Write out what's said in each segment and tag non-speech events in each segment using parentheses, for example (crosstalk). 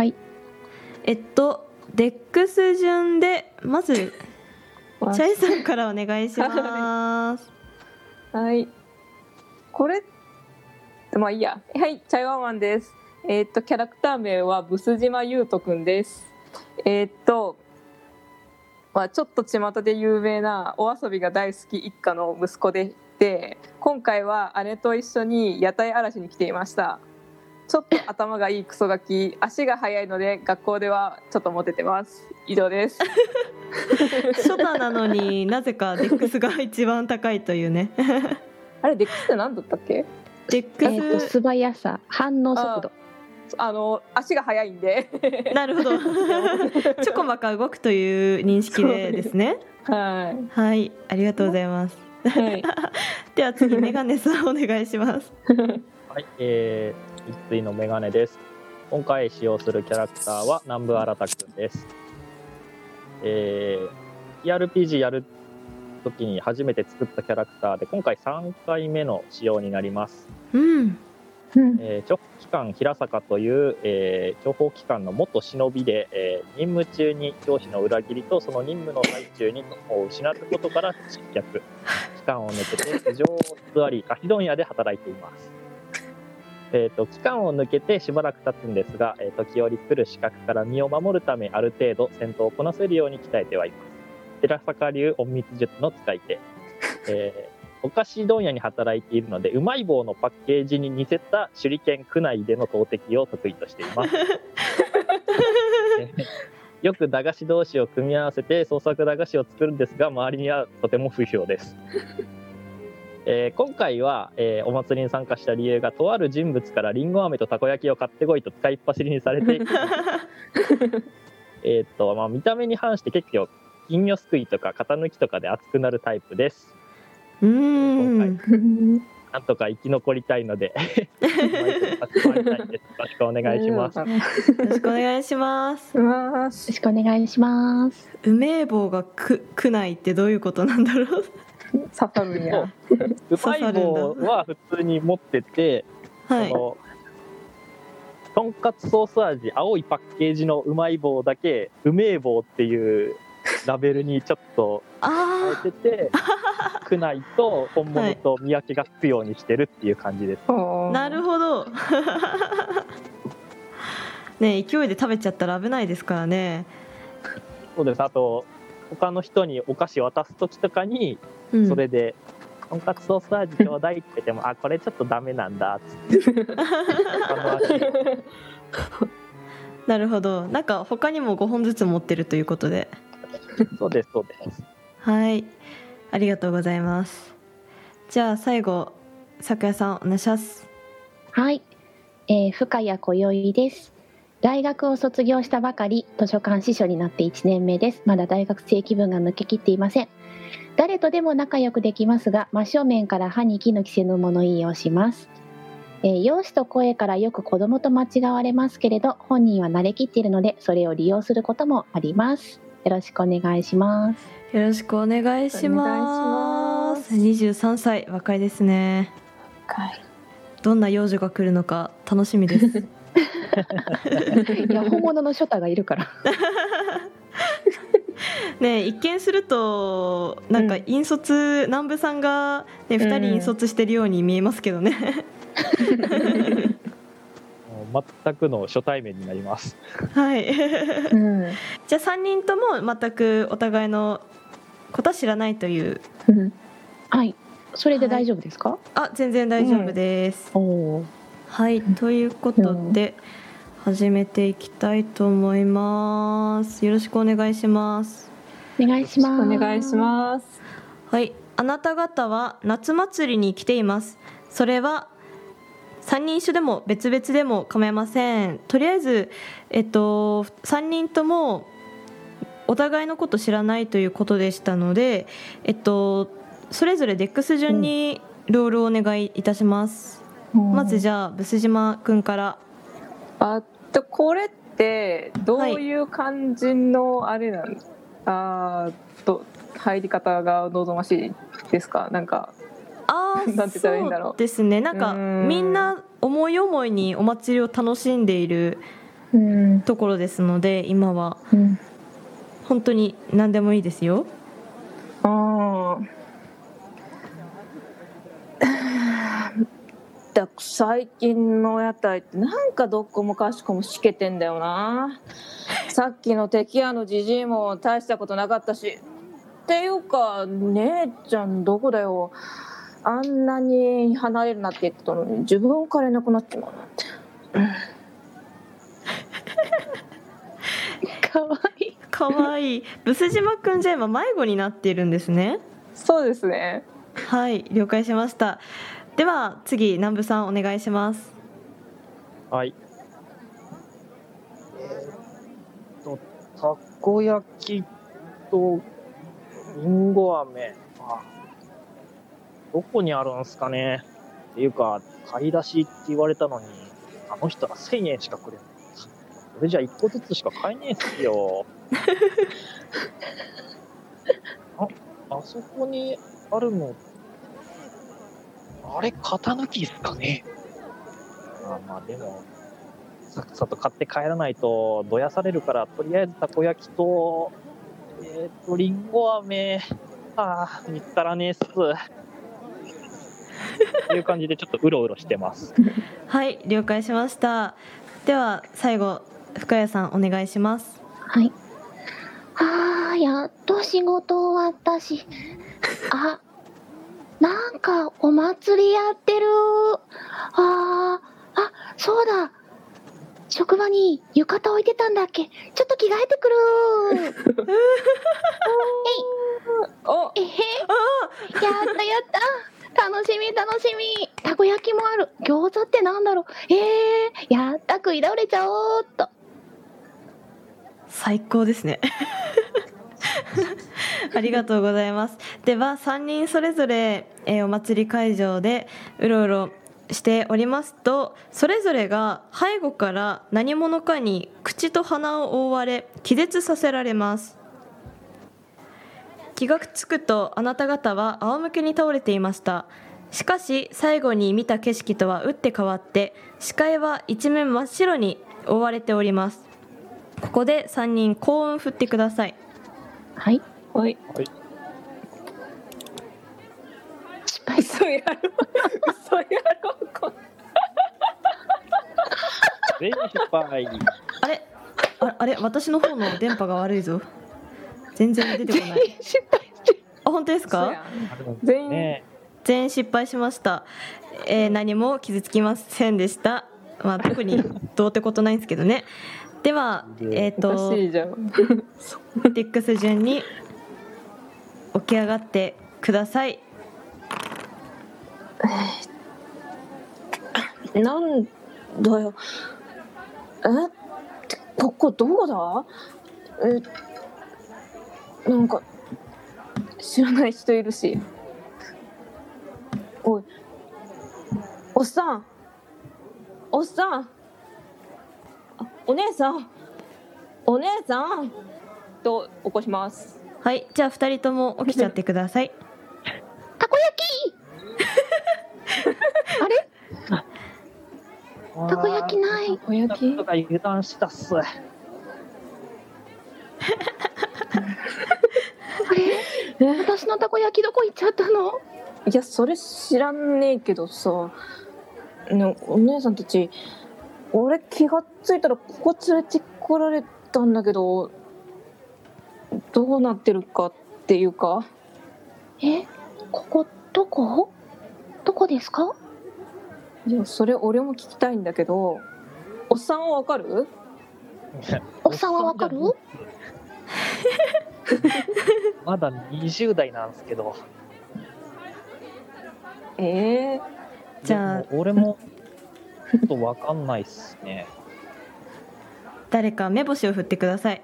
はいえっと DEX 順でまずチャイさんからお願いしますはい。これ、まあいいや。はい、チャイワンワンです。えーっと、キャラクター名はブス島優斗くんです。えーっと、まあちょっと巷で有名なお遊びが大好き一家の息子でして、今回は姉と一緒に屋台嵐に来ていました。ちょっと頭がいいクソガキ、足が速いので学校ではちょっとモテてます。以上です。ショタなのになぜか DEX が一番高いというねあれ、 DEX って何だったっけ？デックえー、素早さ反応速度あの、足が速いんで。なるほど (laughs) ちょこまか動くという認識でですねはい。はいありがとうございますはい。(laughs) では次メガネさんお願いしますはい、えー、一対のメガネです。今回使用するキャラクターは南部新くんです。えー、ERPG やる時に初めて作ったキャラクターで、今回3回目の使用になります。うんうんえー、諜報機関平坂という、えー、諜報機関の元忍びで、えー任務中に上司の裏切りとその任務の最中にを失ったことから失脚期間を抜けて苦情を偽り菓子問屋で働いています。えー、と期間を抜けてしばらく経つんですが、えー時折来る資格から身を守るためある程度戦闘をこなせるように鍛えてはいます。寺坂流隠密術の使い手、(laughs) えーお菓子問屋に働いているのでうまい棒のパッケージに似せた手裏剣区内での投擲を得意としています。(laughs) えーよく駄菓子同士を組み合わせて創作駄菓子を作るんですが周りにはとても不評です。えー今回は、えーお祭りに参加した理由がとある人物からりんご飴とたこ焼きを買ってこいと使いっ走りにされて (laughs) えーっと、まあ、見た目に反して結構金魚すくいとか型抜きとかで熱くなるタイプです。うーん。なんとか生き残りたいので。よろしくお願いします。よろしくお願いします。まよろしくお願いします。うめえ棒がく区内ってどういうことなんだろう刺さるんや。う。まい棒は普通に持ってて、はい。そのとんかつソース味青いパッケージのうまい棒だけうめえ棒っていうラベルにちょっとあ変えてて区内と本物と見分けがつくようにしてるっていう感じです。あなるほど。(laughs) ね勢いで食べちゃったら危ないですからね。そうです。あと他の人にお菓子渡す時とかにうん。それで、とんかつソース味ちょうだいって言っても、あこれちょっとダメなんだっつって。(laughs) なるほど。なんか他にも5本ずつ持ってるということで。そうですそうです。はい。ありがとうございます。じゃあ最後咲夜さんお願いします。はい、えー、深谷今宵です大学を卒業したばかり図書館司書になって1年目です。まだ大学生気分が抜けきっていません。誰とでも仲良くできますが真正面から歯に衣の着せぬ物言いをします、えー容姿と声からよく子供と間違われますけれど本人は慣れきっているのでそれを利用することもあります。よろしくお願いします。よろしくお願いします。23歳若いですね。どんな幼女が来るのか楽しみです (laughs) いや本物のショタがいるから。(laughs) ね一見するとなんか引率、南部さんが、ね、2人引率してるように見えますけどね、全くの初対面になります。はい。うん。じゃあ3人とも全くお互いのことは知らないという。はい。それで大丈夫ですか、あ全然大丈夫です、おおはいということで始めていきたいと思います。よろしくお願いします。お願いします。お願いします。はい。あなた方は夏祭りに来ています。それは3人一緒でも別々でも構いません。とりあえずえっと3人ともお互いのこと知らないということでしたのでえっとそれぞれデックス順にロールをお願いいたします、まずじゃあブス島くんから。あとこれってどういう感じのあれなん、あーと入り方が望ましいですか？なんかあーなんて言ったらいいんだろう。そうですね。なんかみんな思い思いにお祭りを楽しんでいるうん。ところですので今は。うん。本当に何でもいいですよ。ああだ最近の屋台ってなんかどっこもかしこもしけてんだよな。さっきの敵屋のじじいも大したことなかったし。っていうか姉ちゃんどこだよ。あんなに離れるなって言ってたのに自分からいなくなっちまうなんて。(laughs) かわいい。かわいい。ブス島くんじゃ今迷子になっているんですね。そうですね。はい了解しましたでは次南部さんお願いしますはい。えーっと、たこ焼きとりんご飴。あどこにあるんすかねっていうか、買い出しって言われたのに、あの人は1000円しかくれない。それじゃ1個ずつしか買えねえっすよ。(laughs) あ、あそこにあるの、あれ、型抜きっすかね？まあまあでも、さっさと買って帰らないとどやされるから、とりあえずたこ焼きと、えっ、と、りんご飴、ああ、見つからねえっす。っていう感じでちょっとうろうろしてます。(laughs) はい了解しました。では最後深谷さんお願いします。はい。あーやっと仕事終わったし。あなんかお祭りやってる。あーあそうだ。職場に浴衣置いてたんだっけ。ちょっと着替えてくる。(laughs) お。えへ。やったやった。楽しみ楽しみ。たこ焼きもある。餃子ってなんだろう。えー、やった食い倒れちゃおうっと。最高ですね (laughs) ありがとうございます。では3人それぞれ、えーお祭り会場でうろうろしておりますとそれぞれが背後から何者かに口と鼻を覆われ気絶させられます。気がつくとあなた方は仰向けに倒れていました。しかし最後に見た景色とは打って変わって視界は一面真っ白に覆われております。ここで3人幸運振ってください。はい。はい。はい。失敗嘘やろ嘘やろこ全員失敗。あれ？ああれ？私の方の電波が悪いぞ。全然出てこない。失敗あ本当ですか？ん。全員。ね全員失敗しました、えー何も傷つきませんでした。まあ特にどうってことないんですけどねではえっ、とデックス順に起き上がってください。なんだよ。え？ここどこだ？え？なんか知らない人いるし。おい。おっさん。おっさん。あお姉さん。お姉さん。と起こします。はい。じゃあ2人とも起きちゃってください。たこ焼き。(laughs) あれ？たこ焼きない。たこ焼き？とか油断したっす。あれ？私のたこ焼きどこ行っちゃったの？いやそれ知らんねえけどさ。ねお姉さんたち俺気がついたらここ連れてこられたんだけどどうなってるかっていうか。え？ここ？どこ？どこですか？いやそれ俺も聞きたいんだけどおっさんはわかる？奥さんはわかる？まだ20代なんですけど。ええじゃあ。俺もちょっとわかんないっすね。誰か目星を振ってください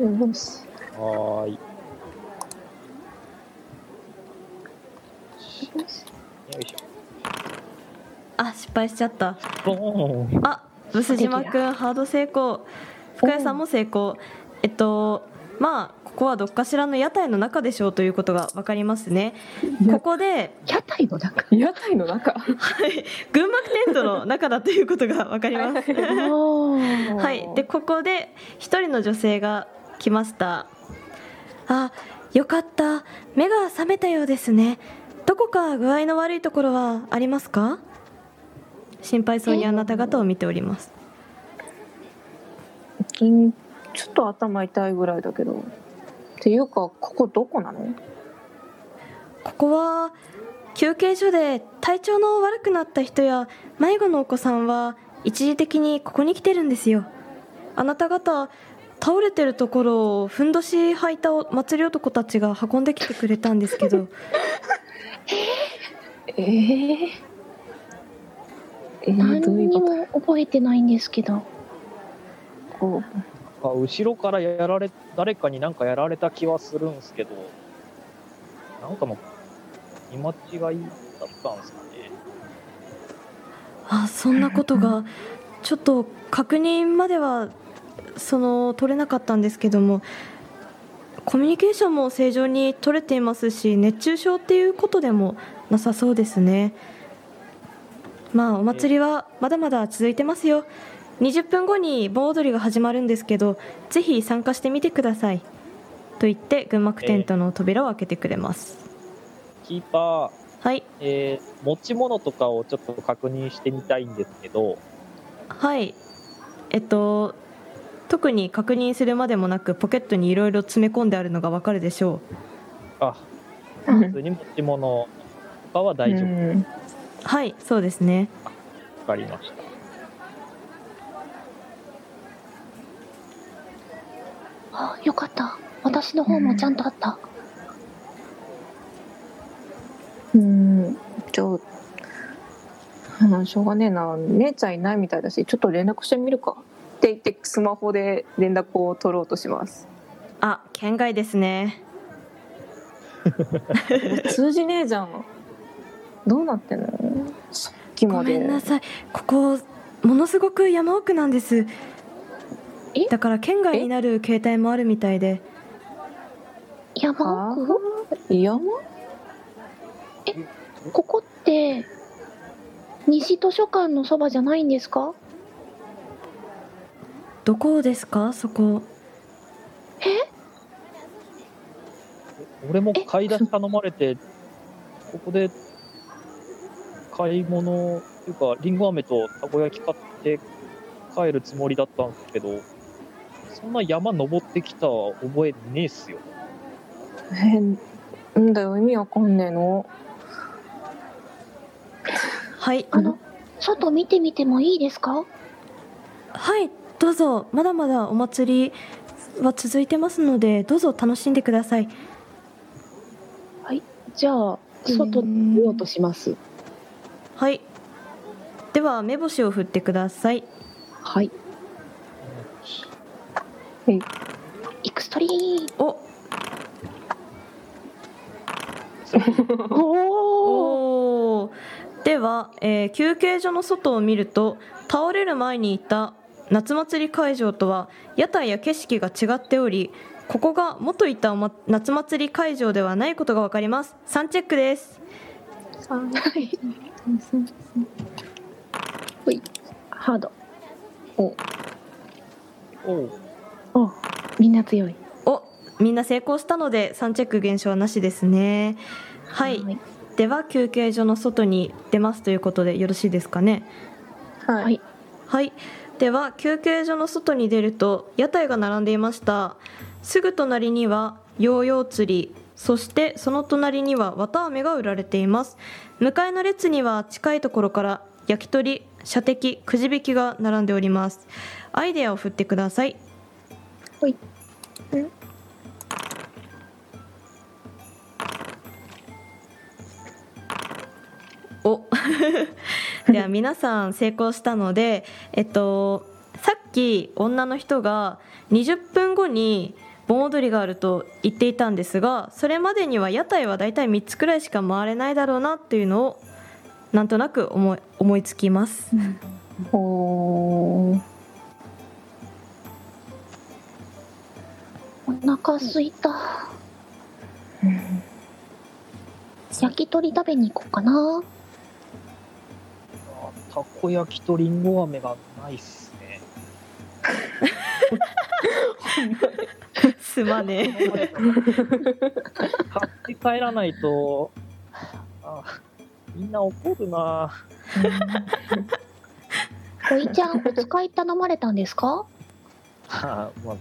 よしはーい。よいしあ失敗しちゃった。あブス島くんハード成功深谷さんも成功えっとまあここはどっかしらの屋台の中でしょうということが分かりますね。やここで、屋台の中？屋台の中？はい、群馬テントの中だということが分かります。ははい、でここで一人の女性が来ました。あよかった。目が覚めたようですね。どこか具合の悪いところはありますか？心配そうにあなた方を見ております。うんちょっと頭痛いぐらいだけど。っていうかここどこなの？ここは休憩所で体調の悪くなった人や迷子のお子さんは一時的にここに来てるんですよ。あなた方倒れてるところをふんどし履いた祭り男たちが運んできてくれたんですけど。(laughs) えー、えー、何にも覚えてないんですけど。とこあ後ろからやられ誰かになんかやられた気はするんですけどなんかの見間違いだったんですかね。あそんなことが (laughs) ちょっと確認まではその取れなかったんですけどもコミュニケーションも正常に取れていますし熱中症っていうことでもなさそうですね。まあお祭りはまだまだ続いてますよ20分後に盆踊りが始まるんですけどぜひ参加してみてください。と言って群幕テントの扉を開けてくれます。キーパー、はい。えー持ち物とかをちょっと確認してみたいんですけど。はい。えっと特に確認するまでもなくポケットにいろいろ詰め込んであるのがわかるでしょあう普通に持ち物とかは大丈夫。はいそうですね。かりましたあよかった。私の方もちゃんとあった、うん。じゃあうんしょうがねえな。姉ちゃんいないみたいだしちょっと連絡してみるか。って言ってスマホで連絡を取ろうとします。あ県外ですね。通じねえじゃん。どうなってんの？さっきごまで。めんなさい。ここものすごく山奥なんです。えだから県外になる携帯もあるみたいで。山奥？山？ここって西図書館のそばじゃないんですか？どこですか？そこ。俺も買い出し頼まれてここで買い物っていうかりんご飴とたこ焼き買って帰るつもりだったんですけどそんな山登ってきた覚えねえっすよ。(laughs) えんだよ意味わかんねえの？はい。あの外見てみてもいいですか？はいどうぞ。まだまだお祭りは続いてますのでどうぞ楽しんでください。じゃあ外に出ようとします。はい。では目星を振ってください。はいはい。エクストリー。お。(laughs) おおでは、えー休憩所の外を見ると倒れる前にいた夏祭り会場とは屋台や景色が違っておりここが元いたおま夏祭り会場ではないことが分かります。3チェックです。はい。ほい。ハード。おうおみんな強い。おみんな成功したので3チェック減少はなしですね。はい。では休憩所の外に出ますということでよろしいですかね？はい、はい。はい。では休憩所の外に出ると屋台が並んでいました。すぐ隣にはヨーヨー釣り。そしてその隣には綿あめが売られています。向かいの列には近いところから焼き鳥射的くじ引きが並んでおります。アイデアを振ってくださいはい。お。(laughs) では皆さん成功したのでえっとさっき女の人が20分後に盆踊りがあると言っていたんですがそれまでには屋台はだいたい3つくらいしか回れないだろうなっていうのをなんとなく思い思いつきます。おー腹すいた。焼き鳥食べに行こうかな。あたこ焼きとりんご飴がないっすね。すまねえ買って帰らないと、あみんな怒るな。おいちゃん、お使い頼まれたんですか？あまあ、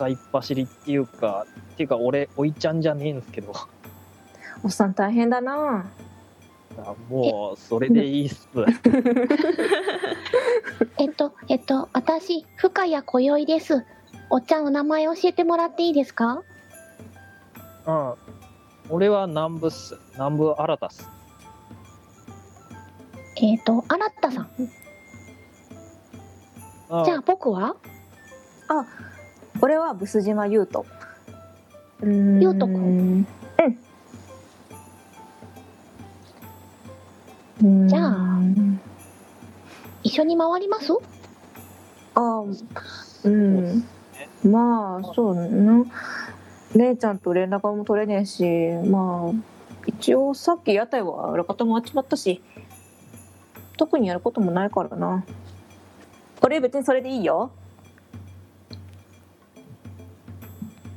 使いっ走りっていうか、っていうか俺、おいちゃんじゃねえんすけど、おっさん大変だなあもう、それでいいっす。(laughs) えっと、えっと、私、深谷今宵です。おっちゃん、お名前教えてもらっていいですか？うん。俺は南部っす。南部新たっす。えっと、新田さん。あじゃあ、僕は？俺はブス島優斗優優斗くん。うん。じゃあ一緒に回ります？あうん。まあそうな姉ちゃんと連絡も取れねえしまあ一応さっき屋台は裏方も集まったし特にやることもないからな。俺別にそれでいいよ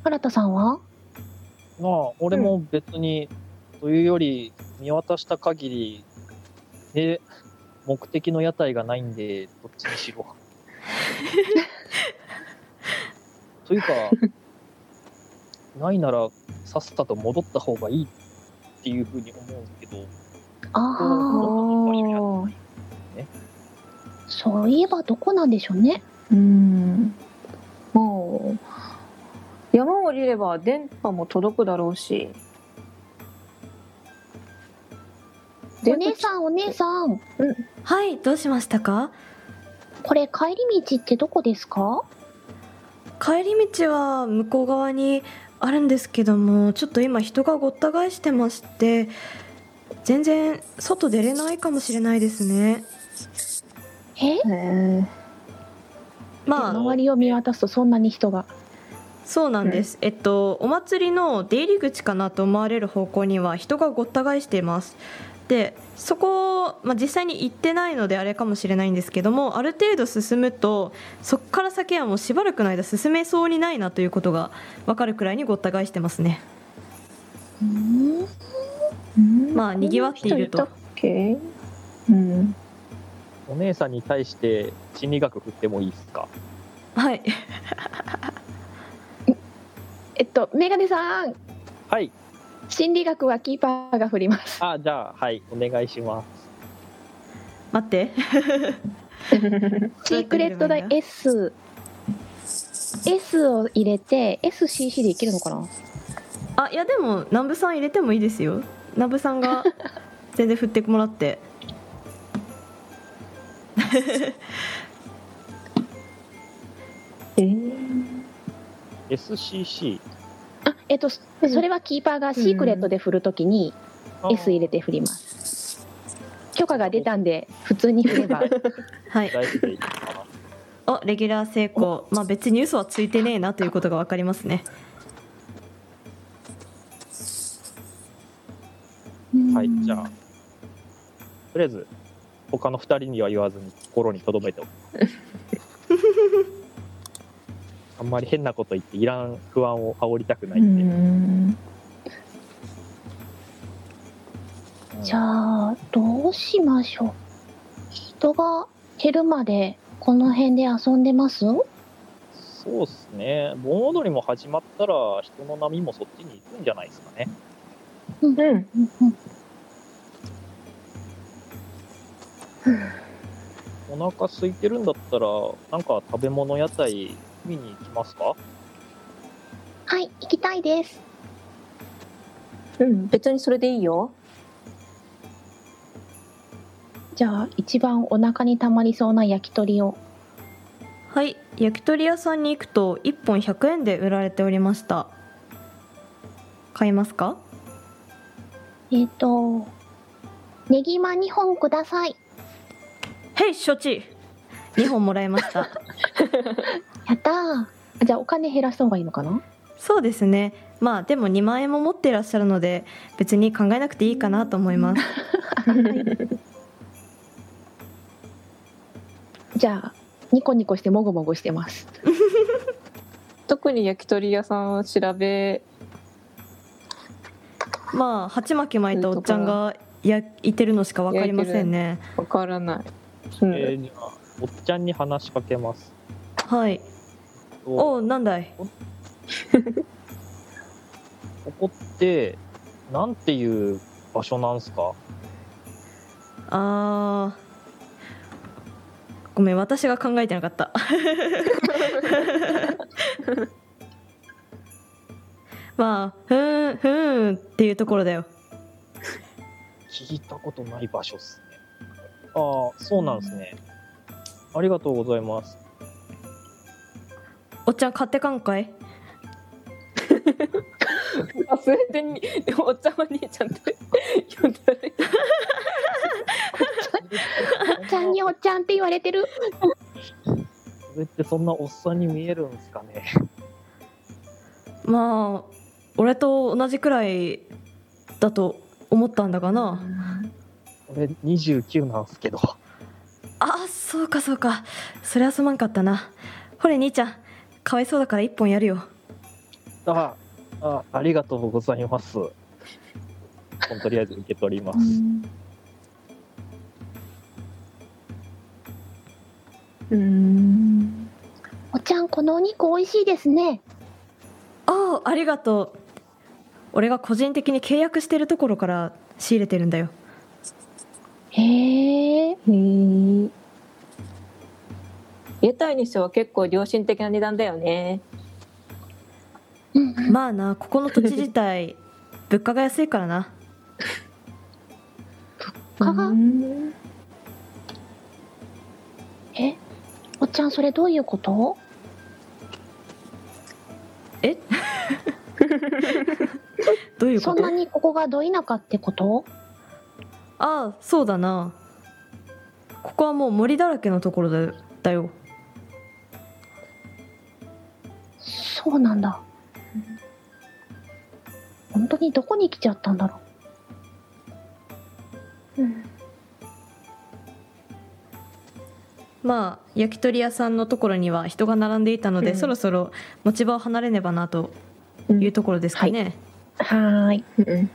新田さんは？まあ、俺も別に、というより、見渡した限り、で、目的の屋台がないんで、どっちにしろ。(laughs) というか、ないなら、さっさと戻った方がいいっていうふうに思うんですけど、ああ、おーそういえばどこなんでしょうね。うん。もう山を降りれば電波も届くだろうし。お姉さん、お姉さん、はいどうしましたか？これ帰り道ってどこですか？帰り道は向こう側にあるんですけどもちょっと今人がごった返してまして全然外出れないかもしれないですね。え？まあ周りを見渡すとそんなに人が。そうなんです、えっとお祭りの出入り口かなと思われる方向には人がごった返しています。でそこ、まあ、実際に行ってないのであれかもしれないんですけどもある程度進むとそこから先はもうしばらくの間進めそうにないなということが分かるくらいにごった返してますね。うん。まあにぎわっていると。お姉さんに対して心理学振ってもいいですか？はい (laughs) えっと、メガネさん、はい。心理学はキーパーが振ります。あ、じゃあ、はい、お願いします。待って (laughs) シークレットダイ S。S を入れて SCC でいけるのかな？あいやでも南部さん入れてもいいですよ南部さんが (laughs) 全然振ってもらってえー SCC。あ、えっと、それはキーパーがシークレットで振るときに S 入れて振ります。許可が出たんで普通に振れば。(laughs) はい。おレギュラー成功まあ別に嘘はついてねえなということが分かりますねはい、じゃあ、とりあえず、他の二人には言わずに心に留めておく。(laughs) あんまり変なこと言っていらん不安を煽りたくなういんで。んじゃあ、どうしましょう。人が減るまでこの辺で遊んでます？そうっすね。盆踊りも始まったら人の波もそっちに行くんじゃないですかね。うんうんうんお腹空いてるんだったら、なんか食べ物屋台見に行きますか？はい、行きたいです。うん別にそれでいいよじゃあ、一番お腹にたまりそうな焼き鳥を。はい焼き鳥屋さんに行くと1本100円で売られておりました買いますか？えっ、と、ネギマ2本ください。へい承知2本もらいました (laughs) やったー。じゃあお金減らした方がいいのかな？そうですね。まあでも2万円も持っていらっしゃるので別に考えなくていいかなと思います。じゃあニコニコしてもごもごしてます。(laughs) 特に焼き鳥屋さんを調べまあ鉢巻き巻いたおっちゃんが焼いてるのしか分かりませんね。わからない、うん。えーじゃあおっちゃんに話しかけます。はいおおうなんだい？ここってなんていう場所なんすか？あー。ごめん私が考えてなかった。(laughs) まあふーんふーんっていうところだよ。聞いたことない場所っすね。ああそうなんですね。ありがとうございますおっちゃん買ってかんかい？忘れてにおっちゃんお兄ちゃんって呼んだねおっちゃんにおっちゃんって言われてる。それってそんなおっさんに見えるんですかね？まあ俺と同じくらいだと思ったんだがな。俺29なんすけど。あそうかそうか。それはすまんかったな。ほれ兄ちゃんかわいそうだから一本やるよ。ああありがとうございます。とりあえず受け取ります、うん。おっちゃんこのお肉美味しいですね。ああありがとう。俺が個人的に契約してるところから仕入れてるんだよ。へえへえ屋台にしては結構良心的な値段だよね。まあなここの土地自体 (laughs) 物価が安いからな。かが？うん。え？おっちゃんそれどういうこと？え？(laughs) どういうこと？そんなにここがど田舎ってこと？ああそうだな。ここはもう森だらけのところだだよそうなんだ。本当にどこに来ちゃったんだろう。うん。まあ焼き鳥屋さんのところには人が並んでいたので、うん。そろそろ持ち場を離れねばなというところですかね、はーい。うん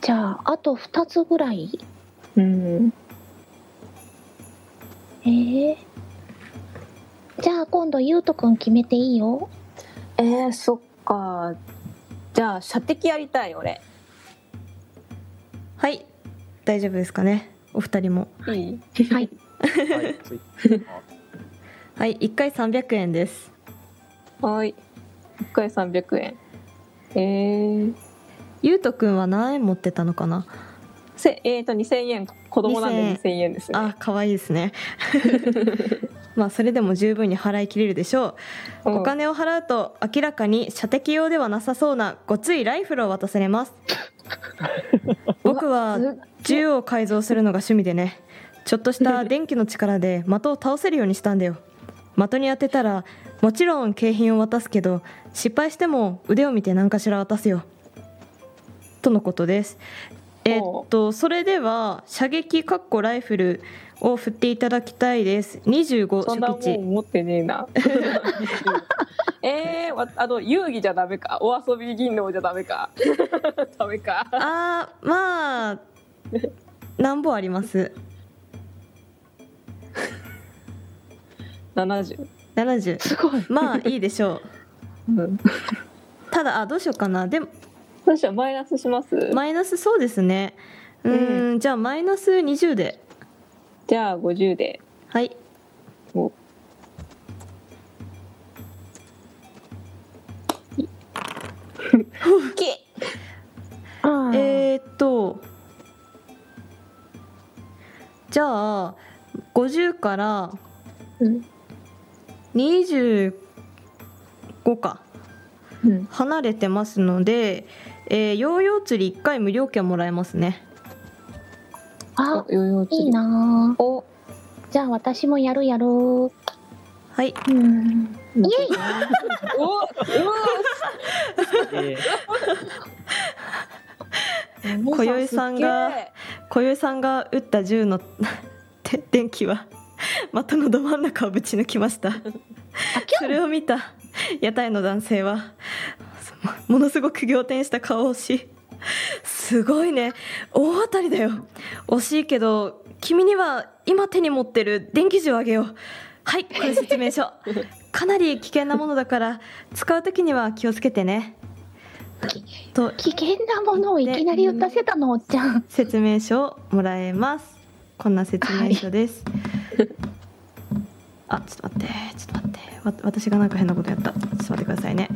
じゃああと2つぐらい？うん。えー、じゃあ今度ゆうとくん決めていいよ。えー、そっか。じゃあ射的やりたい俺。はい。大丈夫ですかね？お二人も。いい？はい。はい。はい。1回300円です。はい。1回300円。えー、ゆうとくんは何円持ってたのかな？せえーと2000円。子供なんで2000 2000円ですね。あ可愛いですね (laughs) まあそれでも十分に払い切れるでしょう、う。んお金を払うと明らかに射的用ではなさそうなごついライフルを渡されます。(laughs) 僕は銃を改造するのが趣味でね。ちょっとした電気の力で的を倒せるようにしたんだよ。的に当てたらもちろん景品を渡すけど失敗しても腕を見て何かしら渡すよ。とのことです。えーっとそれでは射撃かっこライフルを振っていただきたいです。25そんなもん持ってねえな。(laughs) えー、わあの遊戯じゃダメか？お遊び技能じゃダメか？(laughs) ダメか？あーまあ (laughs) 何本あります？70 70すごい。まあいいでしょう。うん。ただあどうしようかな。でもどうしようマイナスします？マイナスそうですね。うーんじゃあマイナス20でじゃあ50で。はい。お。えー、っと。じゃあ50からうん。25か。うん。離れてますので、えーヨーヨー釣り1回無料券もらえますねあヨーいいな。ーお。じゃあ私もやるやるはい。うん。イエイ。おうえーお小宵さんが小宵さんが撃った銃の (laughs) て電気は的のど真ん中をぶち抜きました。それを見た屋台の男性は (laughs) ものすごく仰天した顔をしすごいね。大当たりだよ。惜しいけど君には今手に持ってる電気銃をあげよう。はいこれ説明書。(laughs) かなり危険なものだから使う時には気をつけてね。と危険なものをいきなり撃たせたのおっちゃん。説明書をもらえます。こんな説明書です、(laughs) あちょっと待って。ちょっと待って。わ私がなんか変なことやった。ちょっと待ってくださいね。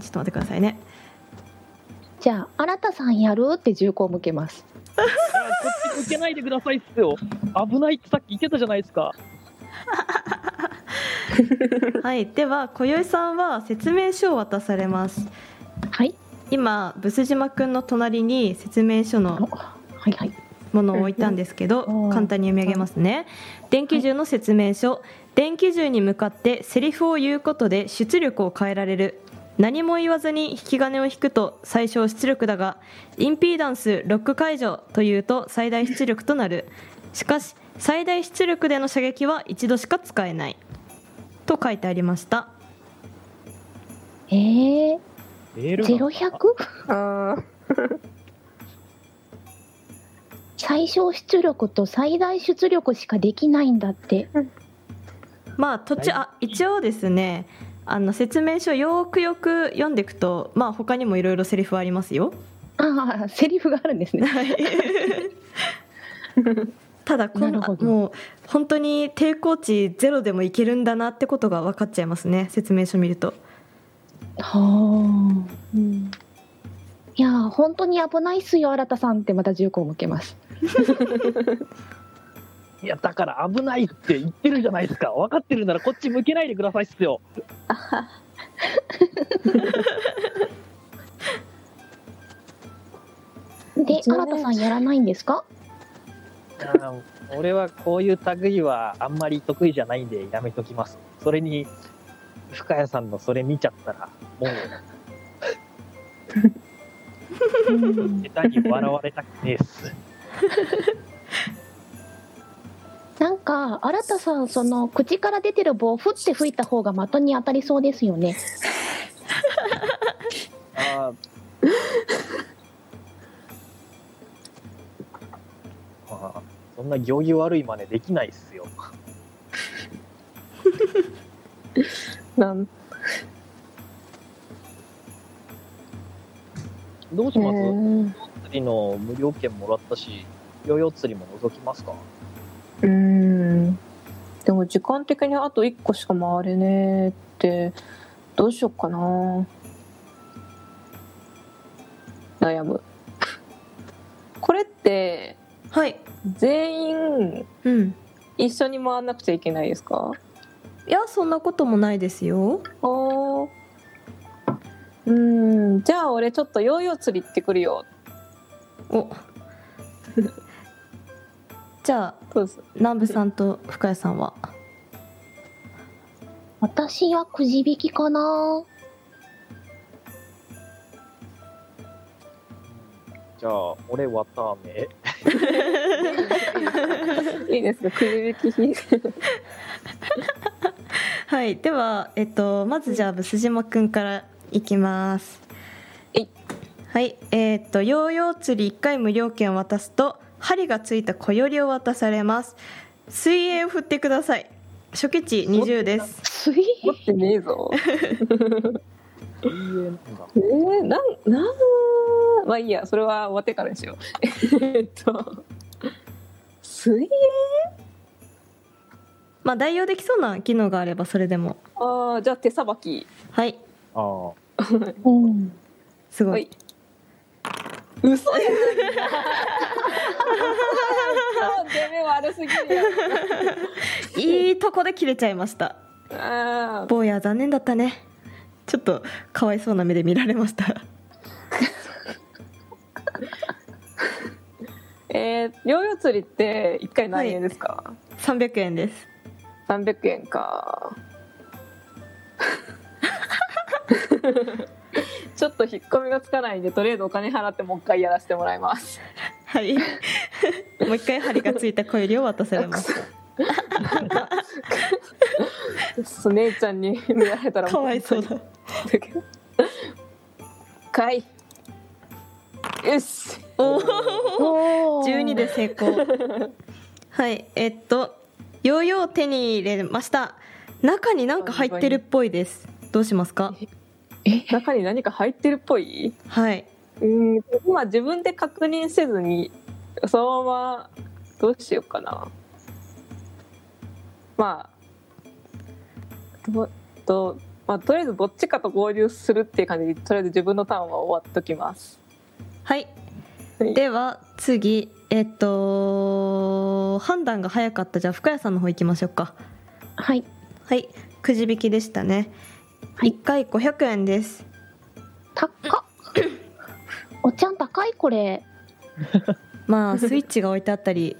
ちょっと待ってくださいねじゃあ新田さんやる？って銃口を向けます。あこっち向けないでくださいっすよ。危ないってさっき言ってたじゃないですか。(laughs) はいでは小宵さんは説明書を渡されます。はい。今ブス島くんの隣に説明書おのはいはい。ものを置いたんですけどうん簡単に読み上げますね。電気銃の説明書。電気銃に向かってセリフを言うことで出力を変えられる何も言わずに引き金を引くと最小出力だがインピーダンスロック解除というと最大出力となる。しかし最大出力での射撃は一度しか使えない。と書いてありました。えー、メールが。ゼロ百？あー。(laughs) 最小出力と最大出力しかできないんだって。まあ途中あ一応ですねあの説明書よくよく読んでいくとまあ他にもいろいろセリフはありますよ。ああセリフがあるんですね。(laughs) ただこなるほど。もう本当に抵抗値ゼロでもいけるんだなってことが分かっちゃいますね説明書見ると。はあ、うん、いやー本当に危ないっすよ新田さんってまた銃口を向けます (laughs) いやだから危ないって言ってるじゃないですか。分かってるならこっち向けないでくださいっすよ。(laughs) で新田さんやらないんですか？あー俺はこういう類はあんまり得意じゃないんでやめときます。それに深谷さんのそれ見ちゃったらもううん (laughs) 下手に笑われたくねえっす。なんか新田さんその口から出てる棒を振って吹いた方が的に当たりそうですよね。(laughs) ああそんな行儀悪い真似できないっすよ。(laughs) なん。どうします、えー。釣りの無料券もらったし、ヨーヨー釣りも覗きますか？うーん。でも時間的にあと1個しか回れねえってどうしよっかな。悩む。これってはい。全員うん。一緒に回んなくちゃいけないですか？いやそんなこともないですよ。おー。うーん。じゃあ俺ちょっとヨーヨー釣り行ってくるよ。お。(laughs) じゃあどうぞ南部さんと深谷さんは？私はくじ引きかな。じゃあ、俺、わたあめ。いいですね。くじ引き。(laughs) はい。ではえっとまずじゃあブス島くんからいきます。はい。はい。えっとヨーヨー釣り1回無料券を渡すと針がついた小よりを渡されます。水泳を振ってください。初期値20です。水持ってねえぞ。水泳なんだ。えー、なんなんまあいいやそれは終わってからにしよう。えっと。水泳？まあ代用できそうな機能があればそれでも。ああじゃあ手さばき。はい。ああ。うんすごはいい。嘘やん出目悪すぎるよいいとこで切れちゃいました。坊や残念だったね。ちょっとかわいそうな目で見られました。(laughs) えー、ヨーヨー釣りって一回何円ですか、300円です。300円か。(laughs) ちょっと引っ込みがつかないんでとりあえずお金払ってもう一回やらせてもらいますはい。もう一回針がついた小指を渡されます。そう姉ちゃんに見られたらかわいそうだ。かい。よし。おおおー。12で成功。はい。えっとヨーヨーを手に入れました。中になんか入ってるっぽいです。どうしますか？え？中に何か入ってるっぽい？はいうん今自分で確認せずにそのままどうしようかな。まあどどまあとりあえずどっちかと合流するっていう感じでとりあえず自分のターンは終わっときます。はい。はい。では次。えっと判断が早かった。じゃあ深谷さんの方行きましょうか。はい。はい。くじ引きでしたね、はい。1回500円です。高っおっちゃん高いこれ。(laughs) まあスイッチが置いてあったり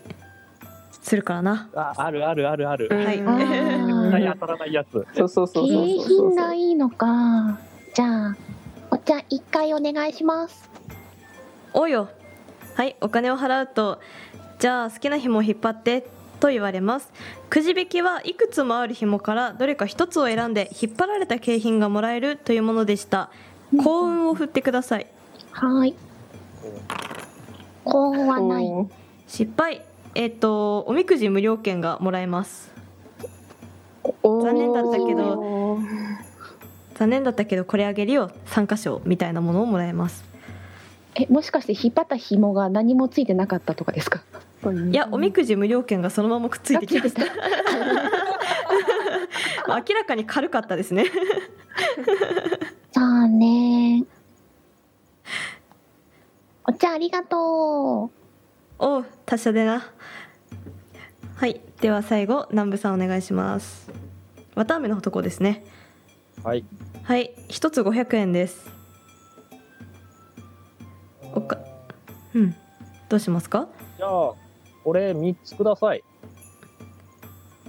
するからな。ああるあるあるある。うんはい絶対当たらないやつ。そうそうそうそう景品がいいのか。じゃあおっちゃん一回お願いします。およ。はいお金を払うとじゃあ好きな紐を引っ張ってと言われます。くじ引きはいくつもある紐からどれか一つを選んで引っ張られた景品がもらえるというものでした。幸運を振ってくださいはい。幸運はない。うん失敗。えっ、とおみくじ無料券がもらえます。残念だったけど残念だったけどこれあげるよ。参加賞みたいなものをもらえます。えもしかして引っ張った紐が何もついてなかったとかですか？いやおみくじ無料券がそのままくっついてきました。(laughs) 明らかに軽かったですね。残念おっちゃんありがとう。おう達者でな。はいでは最後南部さんお願いします。綿あめのとこですね。はい。はい一つ500円です。おかうんどうしますか？じゃあ、これ三つください。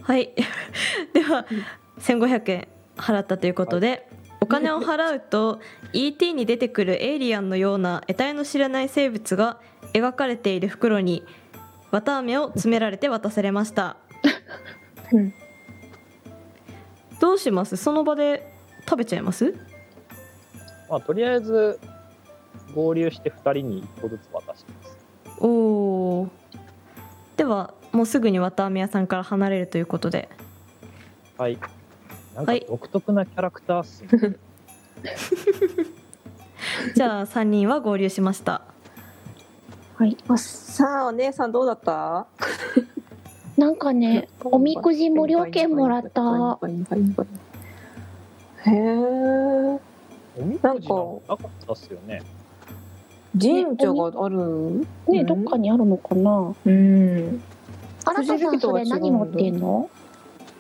はい。(laughs) では1500円払ったということで、お金を払うと ET に出てくるエイリアンのような得体の知らない生物が描かれている袋に綿あめを詰められて渡されました。うん。どうします？その場で食べちゃいます？まあ、とりあえず合流して二人に一個ずつ渡します。おおではもうすぐに綿あめ屋さんから離れるということで。はい。なんかはい。独特なキャラクターっすね。(laughs) じゃあ3人は合流しました。はい。さあお姉さんどうだった？(laughs) なんかねおみくじ無料券もらった。へえおみくじなんかったっすよね。神社がある？ねどっかにあるのかな？うん。あなたさんそれ何持ってんの？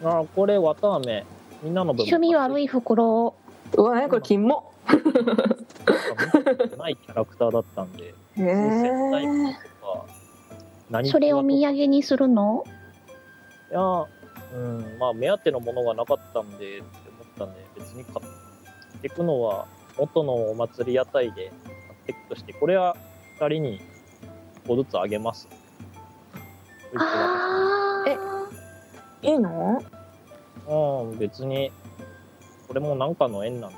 あ、これ綿あめ。みんなの分。趣味悪い袋うわ何これ金もなんか見たことないキャラクターだったんで。えとか何それを土い産にするの？や、うん、まあ目当てのものがなかったんでって思ったんで、別に買っていくのは元のお祭り屋台で買っていくとして、これは二人に一個ずつあげます。あえいいの？うん、別に、これもなんかの縁なんで。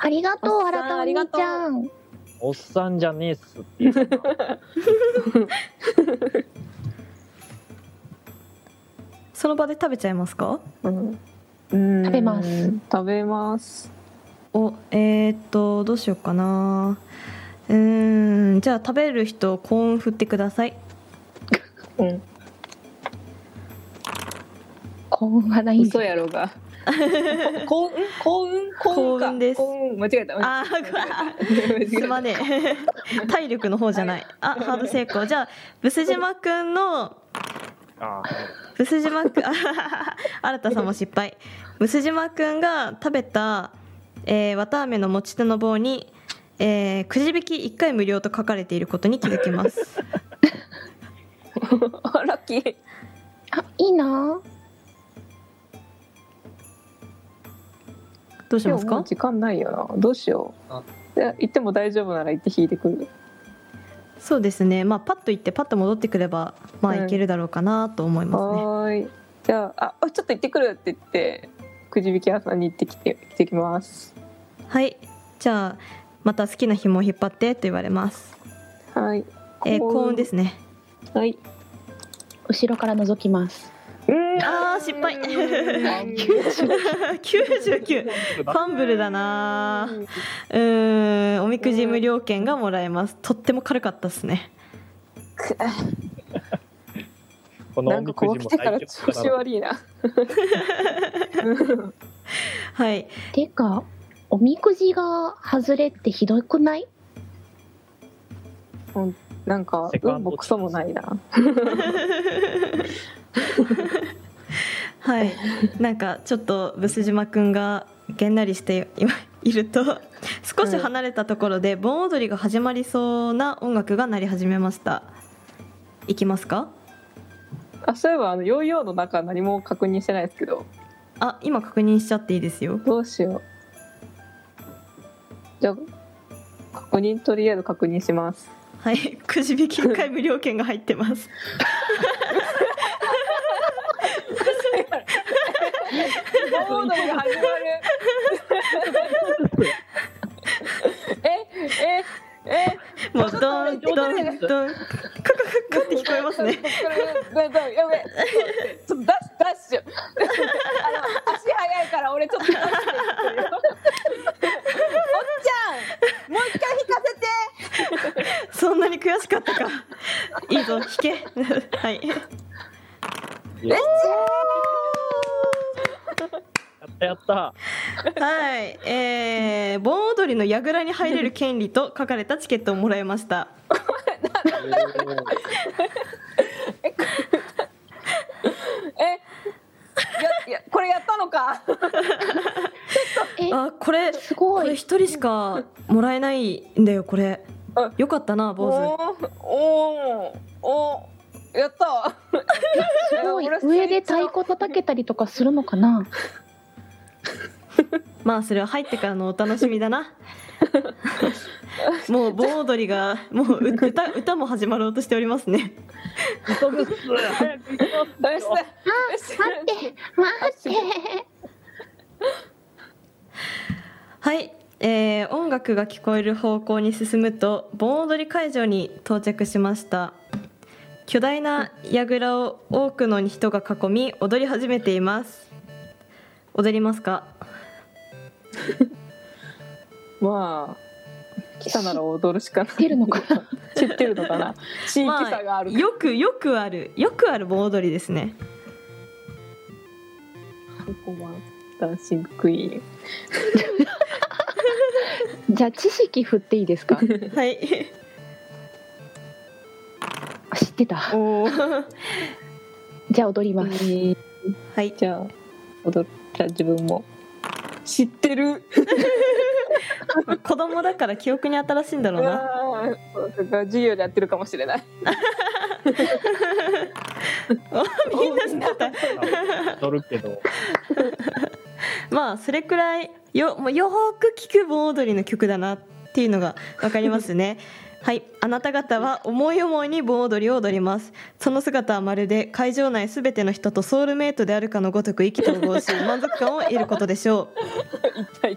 ありがとう新たお兄ちゃん。おっさんじゃねえっすっていう。(laughs) その場で食べちゃいますか？うん。うん。食べます。食べます。おえー、っとどうしようかな。うーんじゃあ食べる人幸運振ってください。うん幸運はないん嘘だやろが。(laughs) 幸運？幸運？幸運か。幸運です。幸運？間違えた。あ間違えた。すまねえ。(laughs) 体力の方じゃない。あハード成功。じゃあブス島くんのあブス島くんあ新田さんも失敗。ブス島くんが食べた、えー、綿あめの持ち手の棒に、えーくじ引き1回無料と書かれていることに気づきます。(laughs) あラッキー。あいいなどうしますか？時間ないよな。どうしよあ。ういや行っても大丈夫なら行って引いてくる。そうですね。まあパッと行ってパッと戻ってくればまあうん。いけるだろうかなと思いますね、はーい。じゃああちょっと行ってくるって言ってくじ引き屋さんに行ってきて来てきます。はい。じゃあまた好きな紐を引っ張ってと言われます、はい。えー、幸運ですね。はい。後ろから覗きますうん。あー失敗。うん99ファンブルだな。うーん。おみくじ無料券がもらえます。とっても軽かったですね。このおみなんかこくじもう来てから調子悪いな。(laughs) はい。てかおみくじが外れってひどくない？なんか運もクソもないな (laughs) (laughs) はい。なんかちょっとブス島くんがげんなりして今いると少し離れたところで盆踊りが始まりそうな音楽が鳴り始めました。いきますか？あそういえばあのヨーヨーの中何も確認してないですけど。あ今確認しちゃっていいですよ。どうしよう。じゃあ確認とりあえず確認します。はい。くじ引き1回無料券が入ってます (laughs) 盆踊りが始まるえええもうドンドン。ドンカカカカって聞こえますね。やべちょっとダッシュダッシュあの足早いから俺ちょっとダッシュで行ってるよおっちゃんもう一回引かせてそんなに悔しかったかいいぞ引けはいいややったやったはい、えー、盆踊りの櫓に入れる権利と書かれたチケットをもらいました。えやいやこれやったのかあ、これ、すごいこれ一人しかもらえないんだよ、これ。よかったな、坊主。おーおおやったすごい上で太鼓叩けたりとかするのかなまあ、それは入ってからのお楽しみだな。(laughs) もう盆踊りが、もう歌、歌も始まろうとしておりますね。待って待ってはい、えー、音楽が聞こえる方向に進むと盆踊り会場に到着しました。巨大な櫓を多くの人が囲み踊り始めています。踊りますか？まあ来たなら踊るしかない。知ってるのかな？知ってるのかな？地域差がある、よくよくあるよくある盆踊りですね。ここはダンシングクイーンじゃあ知識振っていいですか？はい。あ知ってた。じゃあ踊ります。はい。じゃあ踊る。じゃあ自分も。知ってる (laughs) 子供だから記憶に新しいんだろうな。う授業でやってるかもしれない。(laughs) みんな知ってた。乗るけど。(laughs) まあそれくらいよもうよーく聞く盆踊りの曲だなっていうのがわかりますね。はい、あなた方は思い思いに盆踊りを踊ります。その姿はまるで会場内すべての人とソウルメイトであるかのごとく意気投合し (laughs) 満足感を得ることでしょ一体。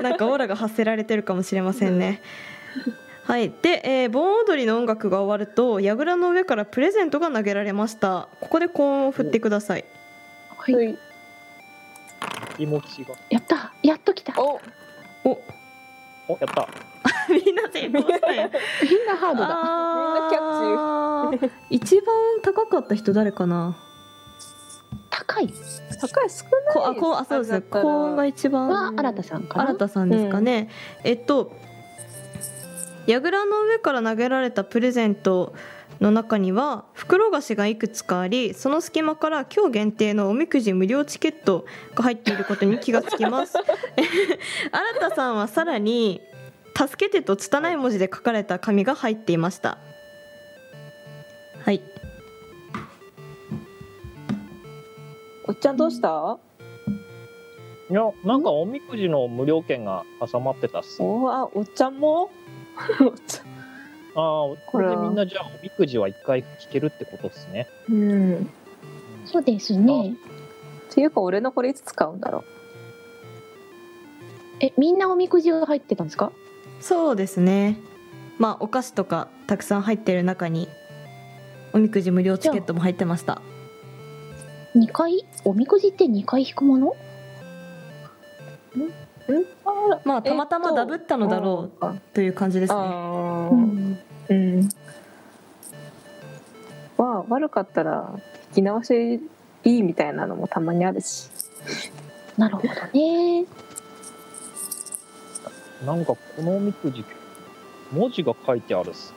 なんかオーラが発せられてるかもしれませんね。はい、で、えー盆踊りの音楽が終わると櫓の上からプレゼントが投げられました。ここで高音を振ってください。はいはい気持ちがやったやっと来たおお、おやった。(laughs) みんな成功したよ。(laughs) みんなハードだ。あー。一番高かった人誰かな？高い。高い少こないあこうあそうです。だったら。高音が一番。は新田さんかな？新田さんですかね、えっと櫓の上から投げられたプレゼントの中には袋菓子がいくつかありその隙間から今日限定のおみくじ無料チケットが入っていることに気がつきます。(laughs) 新田さんはさらに「助けて」と拙い文字で書かれた紙が入っていました。はい。おっちゃんどうした？いやなんかおみくじの無料券が挟まってたっす。おわおっちゃんも？おっちゃんああこれでみんなじゃあおみくじは一回引けるってことですね。うん。そうですね。っていうか俺のこれいつ使うんだろえ、みんなおみくじが入ってたんですか？そうですね。まあお菓子とかたくさん入ってる中におみくじ無料チケットも入ってました。二回？おみくじって2回引くもの？う。んあまあたまたまダブったのだろうう。という感じですねうん。うん。まあ悪かったら引き直しいいみたいなのもたまにあるし。なるほどね。なんかこのおみくじ文字が書いてあるっす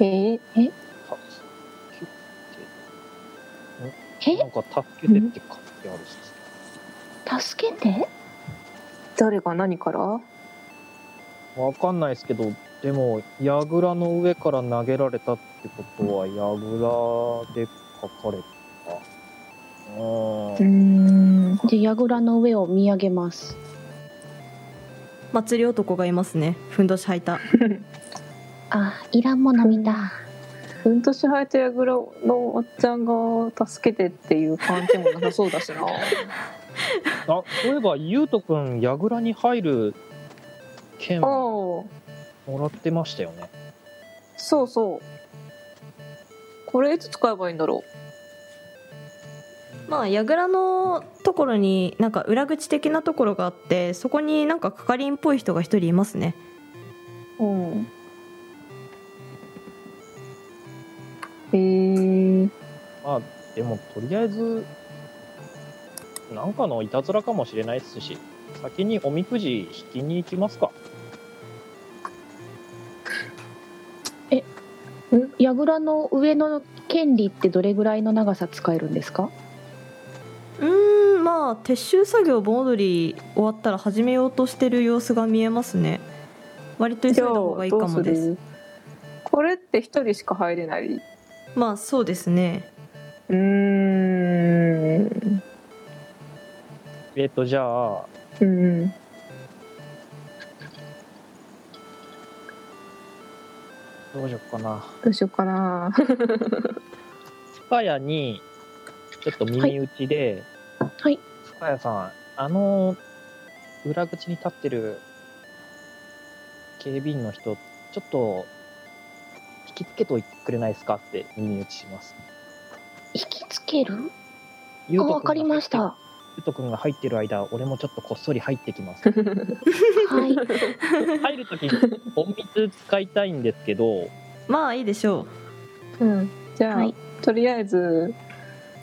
へえ？え？なんか助けてって書いてあるっす助けて誰が何から？わかんないですけどでも櫓の上から投げられたってことは櫓で書かれたうーんん。で、櫓の上を見上げます。祭り男がいますねふんどし履いた (laughs) あ、いらんもの見た。ふんとし生えたやぐらのおっちゃんが助けてっていう感じもなさそうだしな。あそういえばゆうとくん櫓に入る券もらってましたよねそうそう。これいつ使えばいいんだろまあ櫓のところになんか裏口的なところがあってそこになんか係員っぽい人が一人いますねう。うん。へえ。まあでもとりあえずなんかのいたずらかもしれないですし先におみくじ引きに行きますか。櫓の上の権利ってどれぐらいの長さ使えるんですか？うーんまあ撤収作業盆踊り終わったら始めようとしてる様子が見えますね。割と急いだ方がいいかもです。るこれって一人しか入れない？まあそうですね。うーん。えっ、とじゃあうん。どうしよっかなどうしようかな。深谷にちょっと耳打ちで、はい。深谷さんあの裏口に立ってる警備員の人ちょっと引きつけといてくれないですかって耳打ちします引きつける？あわかりました。ゆうとくんが入ってる間俺もちょっとこっそり入ってきます (laughs) はい。(laughs) 入るとき隠密使いたいんですけどまあいいでしょうん。じゃあ、はいとりあえず。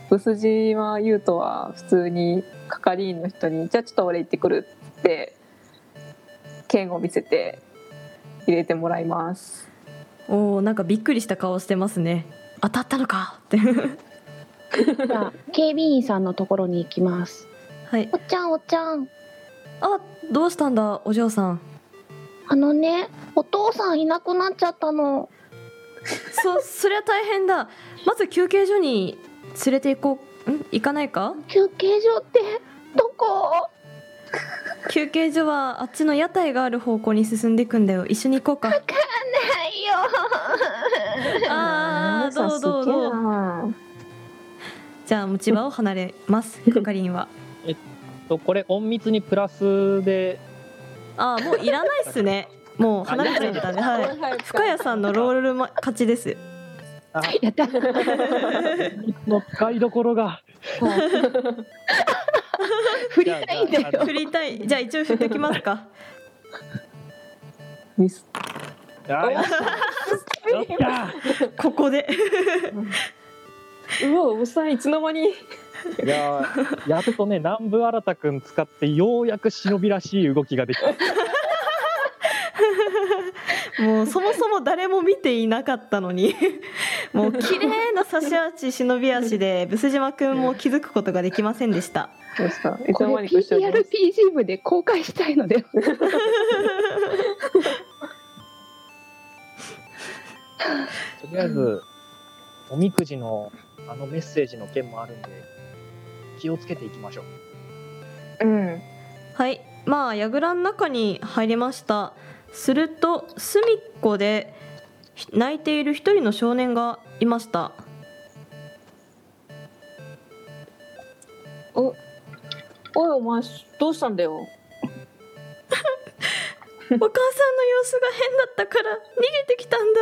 ブス島優斗は普通に係員の人に「じゃあちょっと俺行ってくる」って剣を見せて入れてもらいます。うおおなんかびっくりした顔してますね当たったのかってじゃあ、警備員さんのところに行きます。はいおっちゃん、おっちゃん。あどうしたんだお嬢さんあのね、お父さんいなくなっちゃったの。(laughs) そそりゃ大変だまず休憩所に連れて行こうん？行かないか？休憩所って、どこ？休憩所はあっちの屋台がある方向に進んでいくんだよ一緒に行こうかないよ。あーどうどうどうう。じゃあ持ち場を離れます。(laughs) 係員は。とこれ隠密にプラスで。ああもういらないっすね。もう離れちゃったんで。はい。はい深谷さんのロールま勝ちです。あやった。の使いどころが。振りたいんだよ。振りたい。じゃあ一応振ってきますか。ミス。ここでうわ、おっさんいつの間に。いやーやっとね南部新くん使ってようやく忍びらしい動きができたもうそもそも誰も見ていなかったのにもう綺麗な差し足忍び足でブス島くんも気づくことができませんでしたどうした。これ PRPG 部で公開したいので。とりあえずおみくじのあのメッセージの件もあるんで気をつけていきましょう。うん。はい。まあ櫓の中に入りました。すると隅っこでひ泣いている一人の少年がいました。おおいお前どうしたんだよ？(laughs) お母さんの様子が変だったから逃げてきたんだ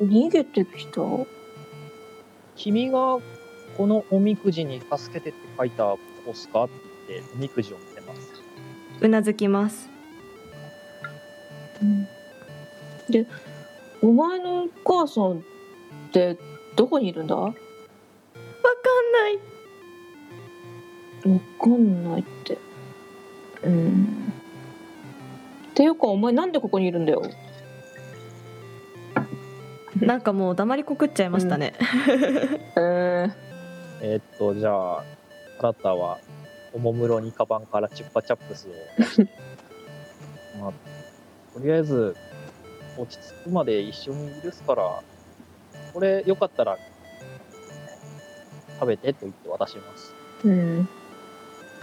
逃げてきた？君がこのおみくじに助けてって書いた子っすかっておみくじを見てます。うなずきます。でお前のお母さんってどこにいるんだ？わわかんない。かんないって。うん。っていうかお前なんでここにいるんだよ？(laughs) なんかもう黙りこくっちゃいましたね、えー、えーっと、じゃあ、あなたはおもむろにカバンからチュッパチャップスを。出して、まあ、とりあえず落ち着くまで一緒にいるっすから、これよかったら食べてと言って渡します。うん。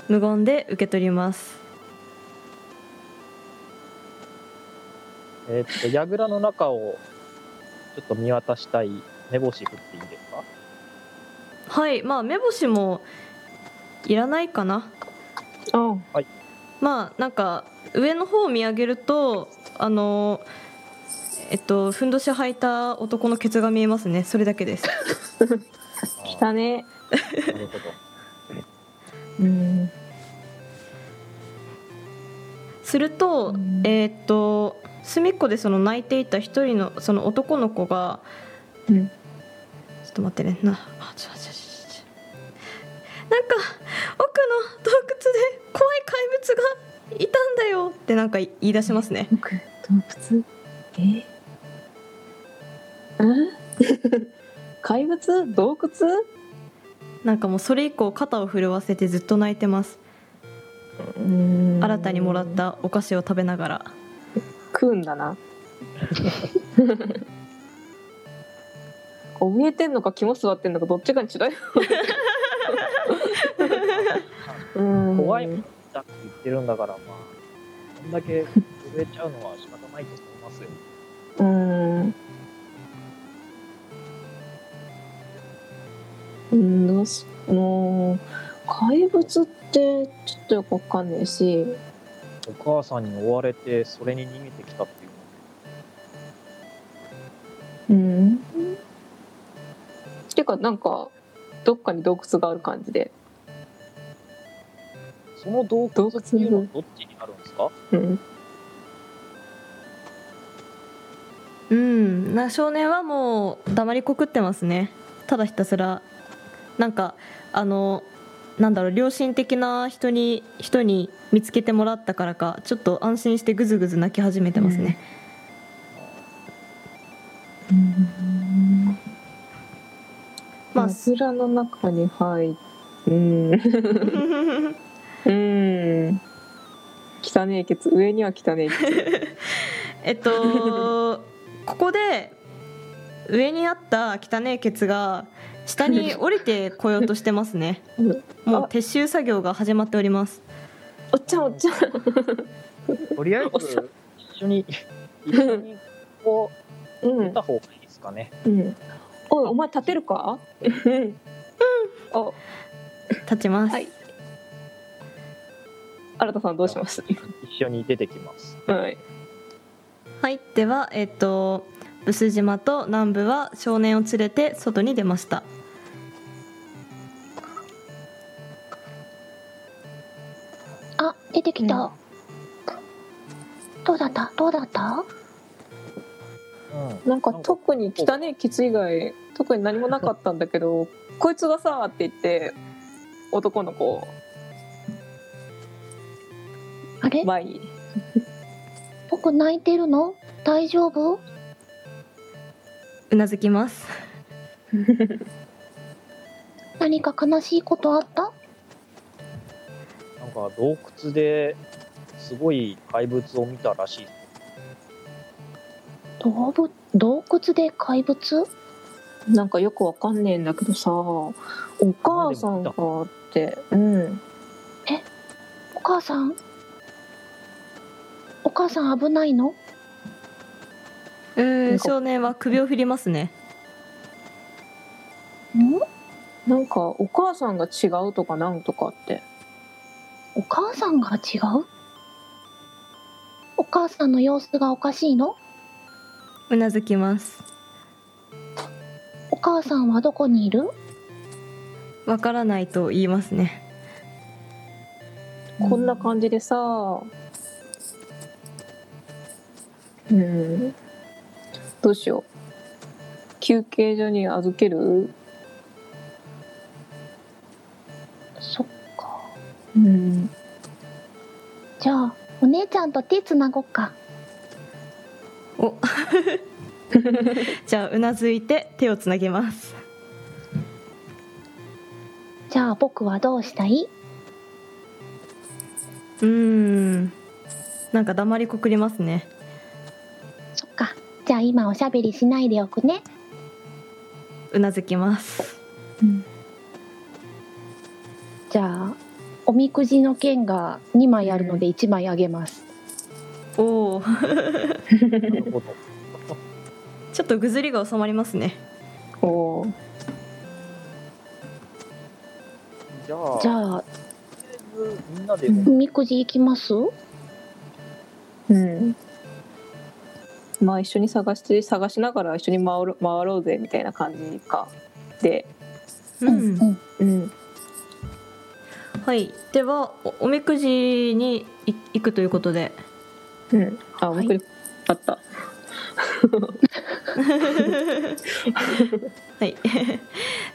無言で受け取ります。えーっと、櫓の中をちょっと見渡したい。目星振っていいですか？はいまあ目星もいらないかな。あまあなんか上の方を見上げるとあのえっとふんどし履いた男のケツが見えますね。それだけです。来たね。なるほど。うん。すると、うん。えーっと隅っこでその泣いていた一人のその男の子が、うん。ちょっと待ってね。なあちょちょちょちょなんか奥の洞窟で怖い怪物がいたんだよ。ってなんか言い出しますね。僕洞窟？え？え？(laughs) 怪物？洞窟？なんかもうそれ以降肩を震わせてずっと泣いてます。うん。新たにもらったお菓子を食べながら食うんだな。(laughs) 怯えてんのか肝座ってんのかどっちかに違うよ。う (laughs) ん怖いもんだって言ってるんだから、まあ、こんだけ震えちゃうのは仕方ないと思いますよ。うん。うんどうしもう怪物ってちょっとよくわかんないしお母さんに追われて、それに逃げてきたっていう。うん。てかなんかどっかに洞窟がある感じで。その洞窟っていうのはどっちにあるんですか？うん。うん。な少年はもう黙りこくってますね。ただひたすら。なんかあのなんだろう良心的な人に人に見つけてもらったからかちょっと安心してぐずぐず泣き始めてますね、まあ枕の中に入っうんうん。汚ねえケツ上には汚ねえケツ (laughs) えっとここで上にあった汚いケツが下に降りてこようとしてますね。うん。もうあ撤収作業が始まっております。おっちゃんおっちゃん。とりあえず、一緒に、一緒にこうう、出た方がいいですかね。うん。おいお前立てるか？うん。お。立ちます、はい。新田さんどうします？一緒に出てきます。はい。はい、では、えっと、ブス島と南部は少年を連れて外に出ました。出てきた。うん。どうだった？どうだった？うん。なんか特に汚ねえケツ以外特に何もなかったんだけど (laughs) こいつがさって言って男の子あれ？前に。(laughs) 僕泣いてるの？大丈夫？うなずきます。(laughs) 何か悲しいことあった？なんか洞窟ですごい怪物を見たらしい。動物洞窟で怪物？なんかよくわかんねえんだけどさお母さんがってうん。お母さん？お母さん危ないの？うーん少年は首を振りますね。ん？なんかお母さんが違うとかなんとかってお母さんが違う？お母さんの様子がおかしいの？うなずきます。お母さんはどこにいる？わからないと言いますね。こんな感じでさ。うん。どうしよう。休憩所に預ける？うん。じゃあお姉ちゃんと手つなごっか。お。(laughs) じゃあうなずいて手をつなげます。じゃあ僕はどうしたい？うーん。なんか黙りこくりますね。そっか。じゃあ今おしゃべりしないでおくね。うなずきます。じゃおみくじの剣が2枚あるので1枚あげます。おお。(laughs) ちょっとぐずりが収まりますね。おー。じゃあ、じゃあみんなで。おみくじ行きます？うん。まあ一緒に探して探しながら一緒に回ろ回ろうぜみたいな感じか。で。うん、うん。うんはい。ではおおみくじにい行くということで。うん。あはい。僕にあった。(laughs) はい。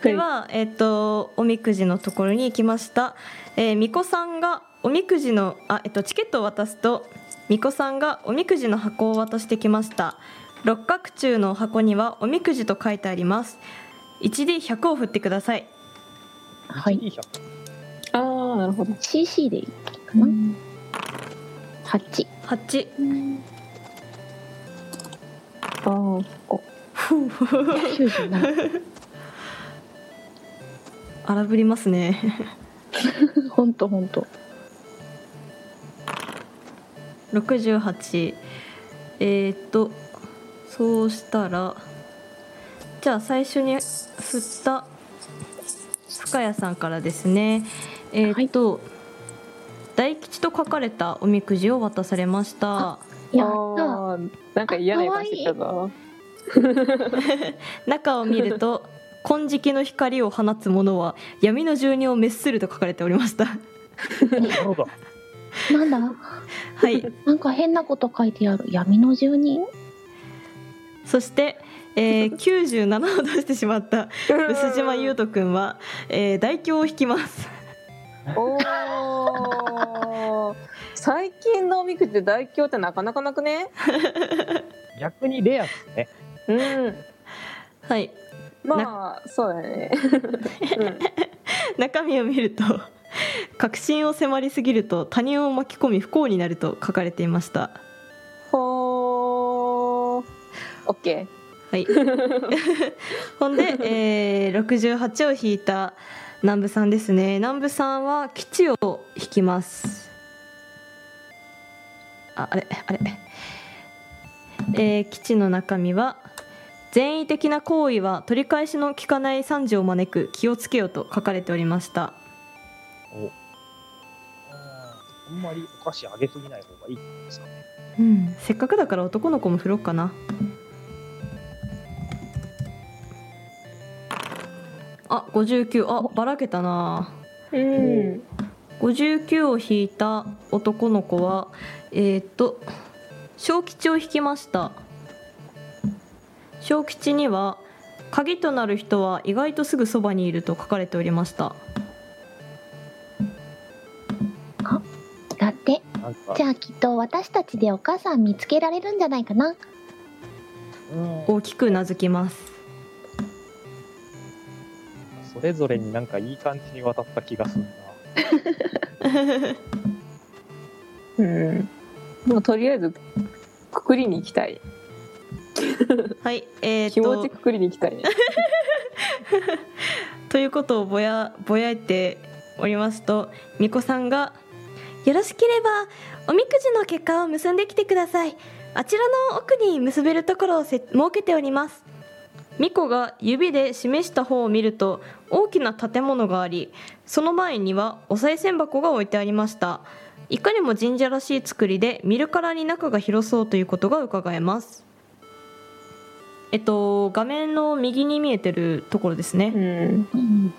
ではえっ、とおみくじのところに行きました。えー、巫女さんがおみくじのあえっとチケットを渡すと巫女さんがおみくじの箱を渡してきました。六角柱の箱にはおみくじと書いてあります。1D100 を振ってください。はい。いい100ああなるほど。CC でいいかな？8 8あーこ97 (laughs) 荒ぶりますね。ほんとほんと。68えー、っとそうしたらじゃあ最初に振った深谷さんからですねえー、っと、大吉と書かれたおみくじを渡されました。やったなんか嫌な予感してきたぞ。(laughs) 中を見ると金色の光を放つ者は闇の住人を滅すると書かれておりました。なるほど。なんだ？はい。なんか変なこと書いてある。闇の住人？そして、えー、97を出してしまった臼島優斗くんは、えー、大凶を引きますおー。最近のおみくじで大凶ってなかなかなくね？(laughs) 逆にレアですね。うん。はい。まあそうだね、(laughs) 中身を見ると確信を迫りすぎると他人を巻き込み不幸になると書かれていました。ほー。オッケはい。(laughs) ほんで、えー、68を引いた南部さんですね。南部さんは基地を引きます。ああれあれ。えー基地の中身は善意的な行為は取り返しの効かない惨事を招く気をつけよと書かれておりました。あんまりお菓子あげすぎない方がいいですかね。うん、せっかくだから男の子も振ろうかなあ59あばらけたな。ーうん。59を引いた男の子はえーっと小吉を引きました。小吉には鍵となる人は意外とすぐそばにいると書かれておりました。だってじ、ゃあきっと私たちでお母さん見つけられるんじゃないかな。うん、大きくうなずきます。それぞれになんかいい感じに渡った気がするな。うん。もうとりあえずくくりに行きたい。はいえーっ気持ちとくくりに行きたいね。(laughs) ということをぼやぼやいておりますと巫女さんが「よろしければおみくじの結果を結んできてください。あちらの奥に結べるところをせ設けております」巫女が指で示した方を見ると大きな建物がありその前にはお賽銭箱が置いてありました。いかにも神社らしい作りで見るからに中が広そうということがうかがえます。えっと画面の右に見えてるところですね。うん。